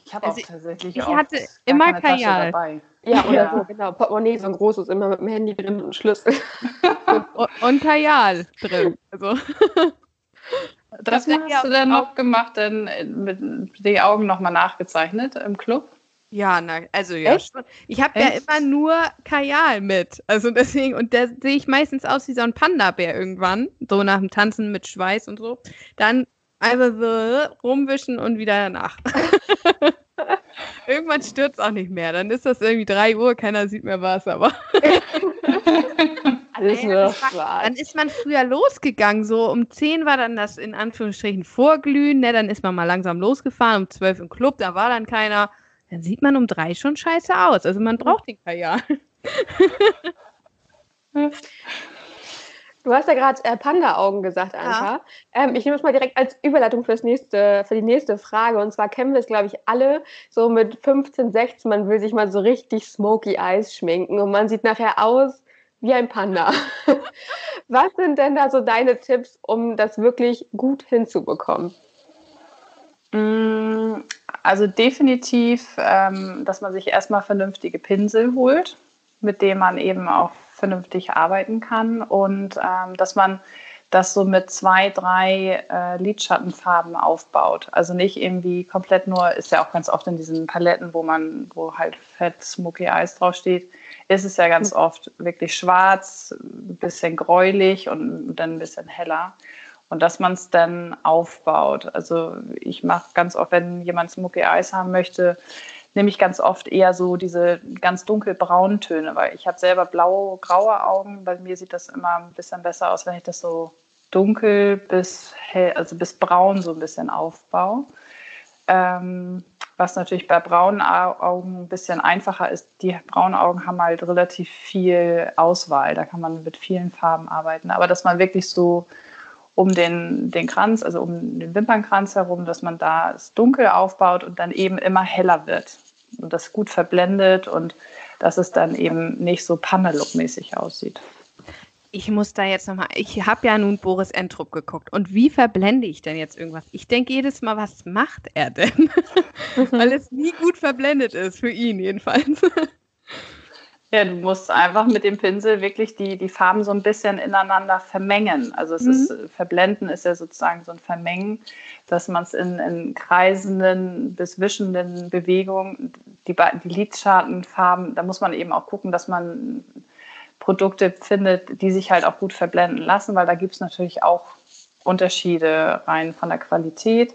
ich habe also auch tatsächlich ich auch hatte immer Kajal. dabei. Ja, oder ja. so, genau. Portemonnaie, so ein großes, immer mit dem Handy drin und Schlüssel. [laughs] und, und Kajal drin. Also. Das hast du dann noch gemacht, dann mit die Augen nochmal nachgezeichnet im Club? Ja, na, also ja Echt? schon. Ich habe ja immer nur Kajal mit. Also deswegen, und da sehe ich meistens aus wie so ein Panda-Bär irgendwann. So nach dem Tanzen mit Schweiß und so. Dann einfach so rumwischen und wieder nach. [laughs] Irgendwann stürzt auch nicht mehr. Dann ist das irgendwie 3 Uhr, keiner sieht mehr was, aber. [laughs] Alles nur war, Dann ist man früher losgegangen. So um 10 war dann das in Anführungsstrichen Vorglühen. Ne? Dann ist man mal langsam losgefahren. Um 12 im Club, da war dann keiner. Dann sieht man um 3 schon scheiße aus. Also man braucht den Kajal. Du hast ja gerade äh, Panda-Augen gesagt, Anka. Ja. Ähm, ich nehme es mal direkt als Überleitung fürs nächste, für die nächste Frage. Und zwar kennen wir es, glaube ich, alle so mit 15, 16. Man will sich mal so richtig Smoky Eyes schminken und man sieht nachher aus wie ein Panda. [laughs] Was sind denn da so deine Tipps, um das wirklich gut hinzubekommen? Also definitiv, ähm, dass man sich erstmal vernünftige Pinsel holt, mit denen man eben auch vernünftig arbeiten kann und ähm, dass man das so mit zwei, drei äh, Lidschattenfarben aufbaut. Also nicht irgendwie komplett nur, ist ja auch ganz oft in diesen Paletten, wo man, wo halt Fett Smoky Eyes draufsteht, ist es ja ganz oft wirklich schwarz, ein bisschen gräulich und dann ein bisschen heller. Und dass man es dann aufbaut. Also ich mache ganz oft, wenn jemand Smoky Eyes haben möchte, nehme ich ganz oft eher so diese ganz dunkelbraunen Töne, weil ich habe selber blau-graue Augen. Bei mir sieht das immer ein bisschen besser aus, wenn ich das so dunkel bis hell, also bis braun so ein bisschen aufbaue. Ähm, was natürlich bei braunen Augen ein bisschen einfacher ist. Die braunen Augen haben halt relativ viel Auswahl. Da kann man mit vielen Farben arbeiten. Aber dass man wirklich so um den, den Kranz, also um den Wimpernkranz herum, dass man da es dunkel aufbaut und dann eben immer heller wird und das gut verblendet und dass es dann eben nicht so Pannelook-mäßig aussieht. Ich muss da jetzt nochmal, ich habe ja nun Boris Entrup geguckt und wie verblende ich denn jetzt irgendwas? Ich denke jedes Mal, was macht er denn? [laughs] Weil es nie gut verblendet ist, für ihn jedenfalls. Ja, du musst einfach mit dem Pinsel wirklich die, die Farben so ein bisschen ineinander vermengen. Also es mhm. ist, Verblenden ist ja sozusagen so ein Vermengen, dass man es in, in kreisenden bis wischenden Bewegungen, die, die Lidschartenfarben, da muss man eben auch gucken, dass man Produkte findet, die sich halt auch gut verblenden lassen, weil da gibt es natürlich auch Unterschiede rein von der Qualität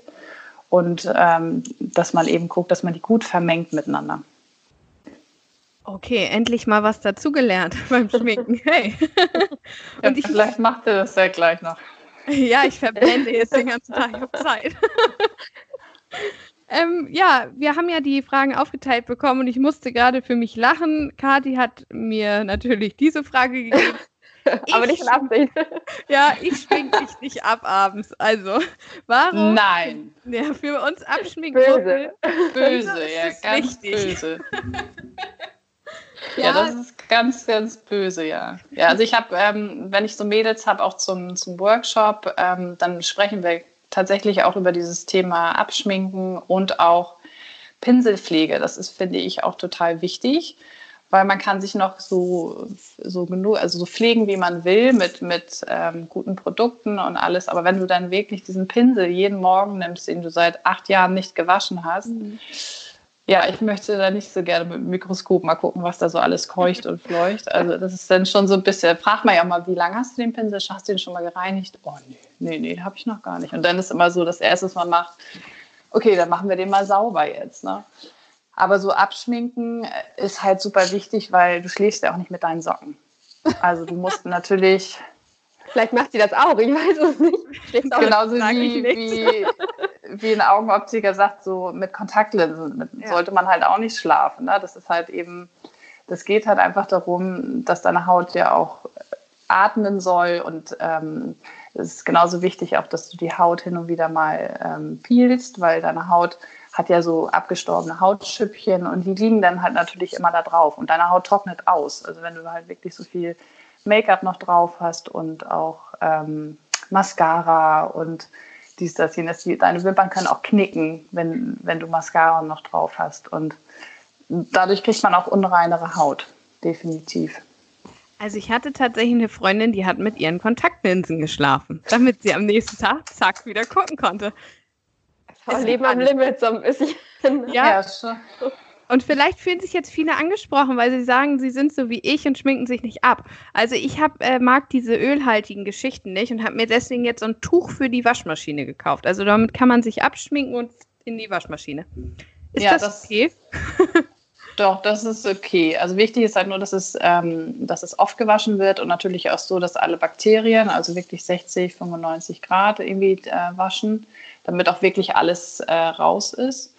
und ähm, dass man eben guckt, dass man die gut vermengt miteinander. Okay, endlich mal was dazugelernt [laughs] beim Schminken. Hey. [laughs] Und ja, ich, vielleicht macht ihr das ja gleich noch. Ja, ich verblende [laughs] jetzt den ganzen Tag, ich habe Zeit. ähm, ja, wir haben ja die Fragen aufgeteilt bekommen und ich musste gerade für mich lachen. Kati hat mir natürlich diese Frage gegeben. Aber nicht in Absicht. Ja, ich schmink dich nicht ab abends. Also, warum? Nein. Ja, für uns abschminken. Böse. Böse, ja, ganz wichtig. böse. Ja, ja, das ist ganz, ganz böse, ja. Ja, also ich habe, ähm, wenn ich so Mädels habe, auch zum, zum Workshop, ähm, dann sprechen wir tatsächlich auch über dieses Thema Abschminken und auch Pinselpflege. Das ist, finde ich, auch total wichtig, weil man kann sich noch so, so genug, also so pflegen, wie man will, mit, mit ähm, guten Produkten und alles. Aber wenn du dann wirklich diesen Pinsel jeden Morgen nimmst, den du seit acht Jahren nicht gewaschen hast, mhm ja, ich möchte da nicht so gerne mit dem Mikroskop mal gucken, was da so alles keucht und fleucht. Also das ist dann schon so ein bisschen, frag mal ja mal, wie lange hast du den Pinsel? Hast du den schon mal gereinigt? Oh nee, nee, nee, habe ich noch gar nicht. Und dann ist immer so, das Erste, was man macht, okay, dann machen wir den mal sauber jetzt. Ne? Aber so abschminken ist halt super wichtig, weil du schläfst ja auch nicht mit deinen Socken. Also du musst natürlich Vielleicht macht sie das auch, ich weiß es nicht. Genauso wie, wie, wie ein Augenoptiker sagt, so mit Kontaktlinsen mit, ja. sollte man halt auch nicht schlafen. Ne? Das ist halt eben, das geht halt einfach darum, dass deine Haut ja auch atmen soll und ähm, es ist genauso wichtig auch, dass du die Haut hin und wieder mal ähm, peelst, weil deine Haut hat ja so abgestorbene Hautschüppchen und die liegen dann halt natürlich immer da drauf und deine Haut trocknet aus. Also wenn du halt wirklich so viel Make-up noch drauf hast und auch ähm, Mascara und dies, das, jenes. Deine Wimpern können auch knicken, wenn, wenn du Mascara noch drauf hast. Und dadurch kriegt man auch unreinere Haut, definitiv. Also ich hatte tatsächlich eine Freundin, die hat mit ihren Kontaktlinsen geschlafen, damit sie am nächsten Tag, zack, wieder gucken konnte. Das Leben am Limit so ein bisschen. Ja, ja schon. Und vielleicht fühlen sich jetzt viele angesprochen, weil sie sagen, sie sind so wie ich und schminken sich nicht ab. Also ich hab, äh, mag diese ölhaltigen Geschichten nicht und habe mir deswegen jetzt so ein Tuch für die Waschmaschine gekauft. Also damit kann man sich abschminken und in die Waschmaschine. Ist ja, das, das okay? [laughs] Doch, das ist okay. Also wichtig ist halt nur, dass es, ähm, dass es oft gewaschen wird und natürlich auch so, dass alle Bakterien, also wirklich 60, 95 Grad irgendwie äh, waschen, damit auch wirklich alles äh, raus ist.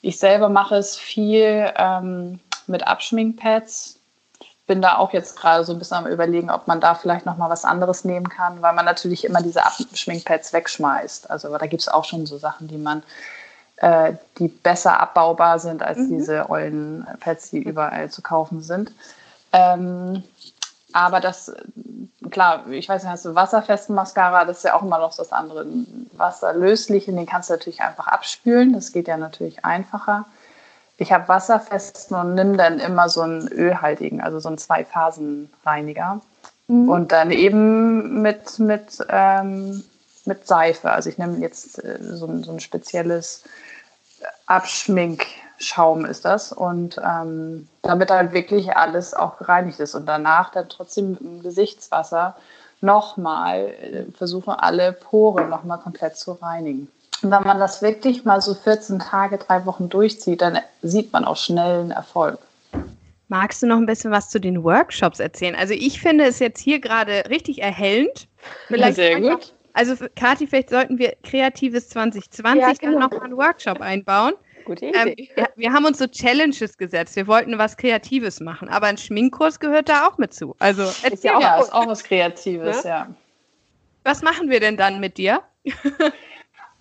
Ich selber mache es viel ähm, mit Abschminkpads. Bin da auch jetzt gerade so ein bisschen am überlegen, ob man da vielleicht noch mal was anderes nehmen kann, weil man natürlich immer diese Abschminkpads wegschmeißt. Also da gibt es auch schon so Sachen, die man äh, die besser abbaubar sind als mhm. diese ollen Pads, die überall zu kaufen sind. Ähm, aber das, klar, ich weiß nicht, hast du wasserfesten Mascara, das ist ja auch immer noch das andere. Wasserlöslichen, den kannst du natürlich einfach abspülen, das geht ja natürlich einfacher. Ich habe wasserfesten und nimm dann immer so einen ölhaltigen, also so einen Zwei-Phasen-Reiniger. Mhm. Und dann eben mit, mit, ähm, mit Seife. Also ich nehme jetzt äh, so, so ein spezielles Abschminkschaum ist das. Und ähm, damit halt wirklich alles auch gereinigt ist. Und danach dann trotzdem mit dem Gesichtswasser nochmal äh, versuchen, alle Poren nochmal komplett zu reinigen. Und wenn man das wirklich mal so 14 Tage, drei Wochen durchzieht, dann sieht man auch schnell einen Erfolg. Magst du noch ein bisschen was zu den Workshops erzählen? Also ich finde es jetzt hier gerade richtig erhellend. Vielleicht Sehr gut. Also, Kathi, vielleicht sollten wir Kreatives 2020 ja, genau. noch mal einen Workshop einbauen. Gute ähm, Idee. Ähm, wir, wir, haben uns so Challenges gesetzt. Wir wollten was Kreatives machen, aber ein Schminkkurs gehört da auch mit zu. Also, ist ja, auch, ist auch was Kreatives, ja? ja. Was machen wir denn dann mit dir? [laughs]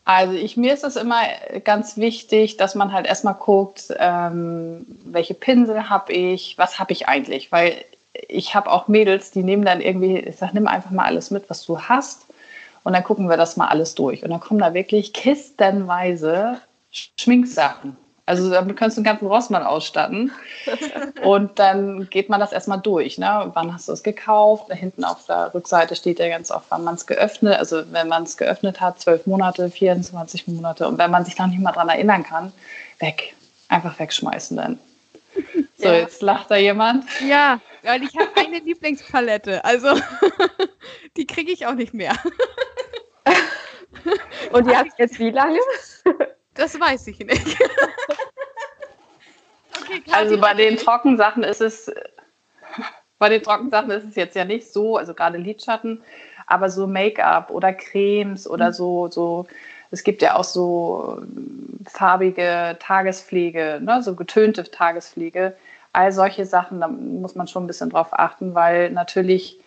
Also ich, mir ist es immer ganz wichtig, dass man halt erstmal guckt, ähm, welche Pinsel habe ich, was habe ich eigentlich, weil ich habe auch Mädels, die nehmen dann irgendwie, ich sage, nimm einfach mal alles mit, was du hast und dann gucken wir das mal alles durch. Und dann kommen da wirklich kistenweise Schminksachen. Also damit kannst du einen ganzen Rossmann ausstatten. [laughs] Und dann geht man das erstmal durch. Ne? Wann hast du es gekauft? Da hinten auf der Rückseite steht ja ganz oft, wann man es geöffnet. Also wenn man es geöffnet hat, zwölf Monate, 24 Monate. Und wenn man sich noch nicht mal daran erinnern kann, weg. Einfach wegschmeißen dann. [laughs] So, ja. jetzt lacht da jemand. Ja, weil ich habe eine Lieblingspalette. Also [laughs] die kriege ich auch nicht mehr. [laughs] Und die hast jetzt wie lange? Das weiß ich nicht. [laughs] okay, also bei den Trockensachen ist es, bei den Trockensachen ist es jetzt ja nicht so, also gerade Lidschatten, aber so Make-up oder Cremes oder mhm. so, so, es gibt ja auch so farbige Tagespflege, ne, so getönte Tagespflege. All solche Sachen, da muss man schon ein bisschen drauf achten, weil natürlich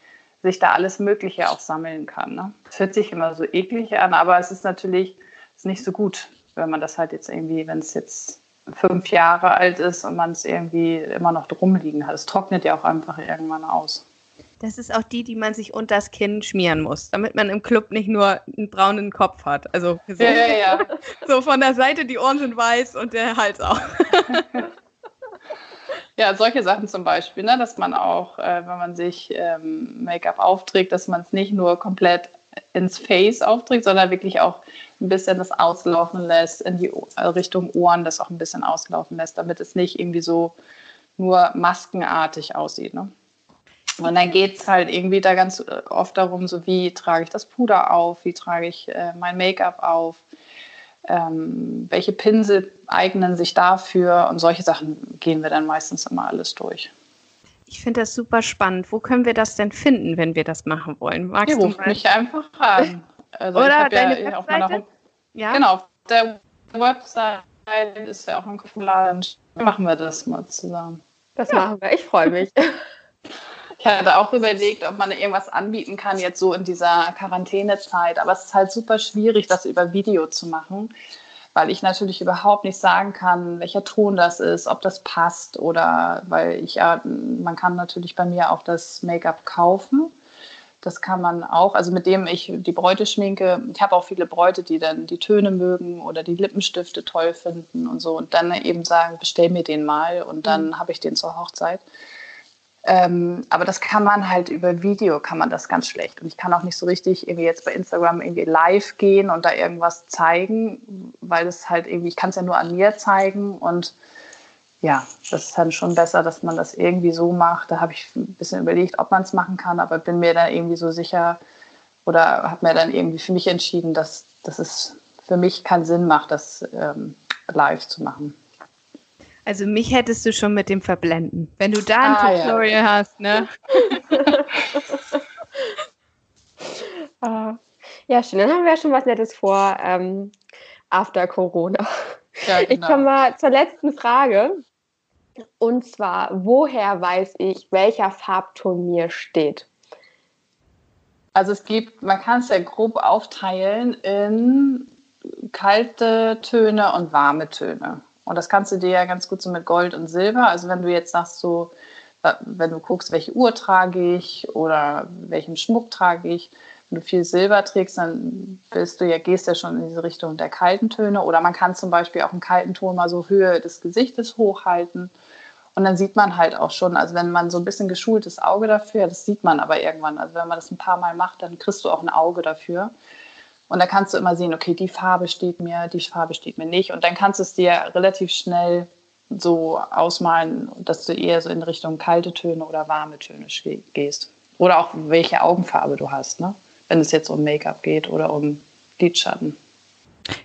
sich da alles Mögliche auch sammeln kann. Ne? Das hört sich immer so eklig an, aber es ist natürlich ist nicht so gut, wenn man das halt jetzt irgendwie, wenn es jetzt fünf Jahre alt ist und man es irgendwie immer noch drum liegen hat. Es trocknet ja auch einfach irgendwann aus. Das ist auch die, die man sich unter das Kinn schmieren muss, damit man im Club nicht nur einen braunen Kopf hat. Also so, ja, ja, ja. [laughs] so von der Seite, die Ohren sind weiß und der Hals auch. [laughs] Ja, solche Sachen zum Beispiel, ne? dass man auch, äh, wenn man sich ähm, Make-up aufträgt, dass man es nicht nur komplett ins Face aufträgt, sondern wirklich auch ein bisschen das auslaufen lässt, in die äh, Richtung Ohren das auch ein bisschen auslaufen lässt, damit es nicht irgendwie so nur maskenartig aussieht. Ne? Und dann geht es halt irgendwie da ganz äh, oft darum, so wie trage ich das Puder auf, wie trage ich äh, mein Make-up auf, ähm, welche Pinsel eignen sich dafür und solche Sachen gehen wir dann meistens immer alles durch. Ich finde das super spannend. Wo können wir das denn finden, wenn wir das machen wollen? Magst Ihr ruft mich einfach an. Also Oder deine ja auf meiner ja? Genau, auf der Website ist ja auch ein Laden. Machen wir das mal zusammen. Das ja. machen wir. Ich freue mich. [laughs] Ich hatte auch überlegt, ob man irgendwas anbieten kann, jetzt so in dieser Quarantänezeit. Aber es ist halt super schwierig, das über Video zu machen, weil ich natürlich überhaupt nicht sagen kann, welcher Ton das ist, ob das passt oder weil ich ja, man kann natürlich bei mir auch das Make-up kaufen. Das kann man auch, also mit dem ich die Bräute schminke. Ich habe auch viele Bräute, die dann die Töne mögen oder die Lippenstifte toll finden und so und dann eben sagen, bestell mir den mal und dann mhm. habe ich den zur Hochzeit. Ähm, aber das kann man halt über Video, kann man das ganz schlecht. Und ich kann auch nicht so richtig irgendwie jetzt bei Instagram irgendwie live gehen und da irgendwas zeigen, weil es halt irgendwie, ich kann es ja nur an mir zeigen und ja, das ist dann schon besser, dass man das irgendwie so macht. Da habe ich ein bisschen überlegt, ob man es machen kann, aber bin mir da irgendwie so sicher oder habe mir dann irgendwie für mich entschieden, dass, dass es für mich keinen Sinn macht, das ähm, live zu machen. Also mich hättest du schon mit dem Verblenden. Wenn du da ein ah, Tutorial ja. hast, ne? uh, [laughs] ja, schön. Dann haben wir ja schon was Nettes vor ähm, after Corona. Ja, genau. Ich komme mal zur letzten Frage. Und zwar, woher weiß ich, welcher Farbton mir steht? Also es gibt, man kann es ja grob aufteilen in kalte Töne und warme Töne. Und das kannst du dir ja ganz gut so mit Gold und Silber. Also wenn du jetzt sagst, so, wenn du guckst, welche Uhr trage ich oder welchen Schmuck trage ich, wenn du viel Silber trägst, dann bist du ja, gehst ja schon in diese Richtung der kalten Töne. Oder man kann zum Beispiel auch einen kalten Ton mal so Höhe des Gesichtes hochhalten. Und dann sieht man halt auch schon, also wenn man so ein bisschen geschultes Auge dafür, das sieht man aber irgendwann. Also wenn man das ein paar Mal macht, dann kriegst du auch ein Auge dafür. Und da kannst du immer sehen, okay, die Farbe steht mir, die Farbe steht mir nicht. Und dann kannst du es dir relativ schnell so ausmalen, dass du eher so in Richtung kalte Töne oder warme Töne gehst. Oder auch welche Augenfarbe du hast, ne? wenn es jetzt um Make-up geht oder um Lidschatten.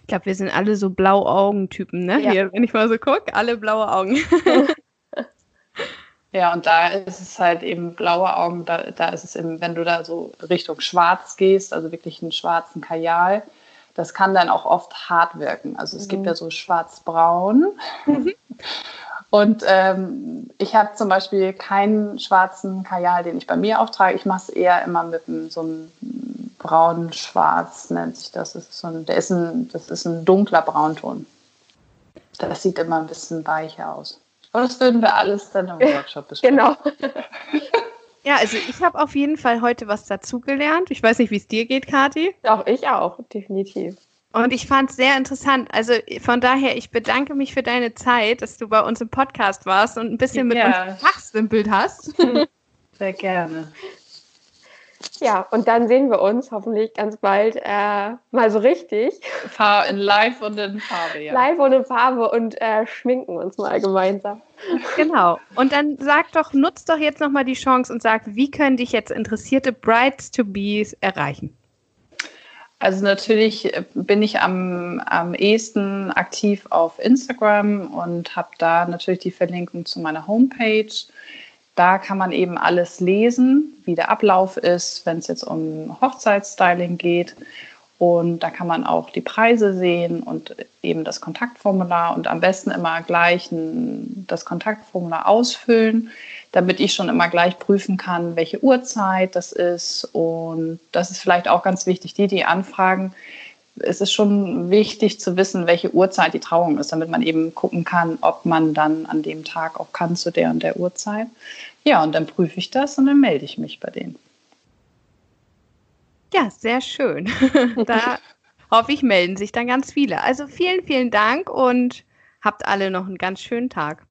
Ich glaube, wir sind alle so Blauaugentypen, ne? Ja. Hier, wenn ich mal so gucke, alle blaue Augen. [laughs] Ja, und da ist es halt eben blaue Augen, da, da ist es eben, wenn du da so Richtung Schwarz gehst, also wirklich einen schwarzen Kajal, das kann dann auch oft hart wirken. Also es mhm. gibt ja so schwarz-braun. Mhm. [laughs] Und ähm, ich habe zum Beispiel keinen schwarzen Kajal, den ich bei mir auftrage. Ich mache es eher immer mit so einem braun-schwarz, nennt sich das. das ist so ein, der ist ein, das ist ein dunkler Braunton. Das sieht immer ein bisschen weicher aus. Aber das würden wir alles dann im Workshop besprechen. Genau. [laughs] Ja, also ich habe auf jeden Fall heute was dazugelernt. Ich weiß nicht, wie es dir geht, Kathi. Auch ich auch, definitiv. Und ich fand es sehr interessant. Also von daher, ich bedanke mich für deine Zeit, dass du bei uns im Podcast warst und ein bisschen mit ja. uns fachsimpelt hast. [laughs] Sehr gerne. Ja, und dann sehen wir uns hoffentlich ganz bald äh, mal so richtig. In live und in Farbe, ja. Live und in Farbe und äh, schminken uns mal gemeinsam. Genau. Und dann sag doch, nutzt doch jetzt nochmal die Chance und sag, wie können dich jetzt interessierte Brides-to-Bees erreichen? Also natürlich bin ich am, am ehesten aktiv auf Instagram und habe da natürlich die Verlinkung zu meiner Homepage. Da kann man eben alles lesen, wie der Ablauf ist, wenn es jetzt um Hochzeitsstyling geht. Und da kann man auch die Preise sehen und eben das Kontaktformular und am besten immer gleich das Kontaktformular ausfüllen, damit ich schon immer gleich prüfen kann, welche Uhrzeit das ist. Und das ist vielleicht auch ganz wichtig, die, die anfragen, es ist schon wichtig zu wissen, welche Uhrzeit die Trauung ist, damit man eben gucken kann, ob man dann an dem Tag auch kann zu der und der Uhrzeit. Ja, und dann prüfe ich das und dann melde ich mich bei denen. Ja, sehr schön. [laughs] da hoffe ich, melden sich dann ganz viele. Also vielen, vielen Dank und habt alle noch einen ganz schönen Tag.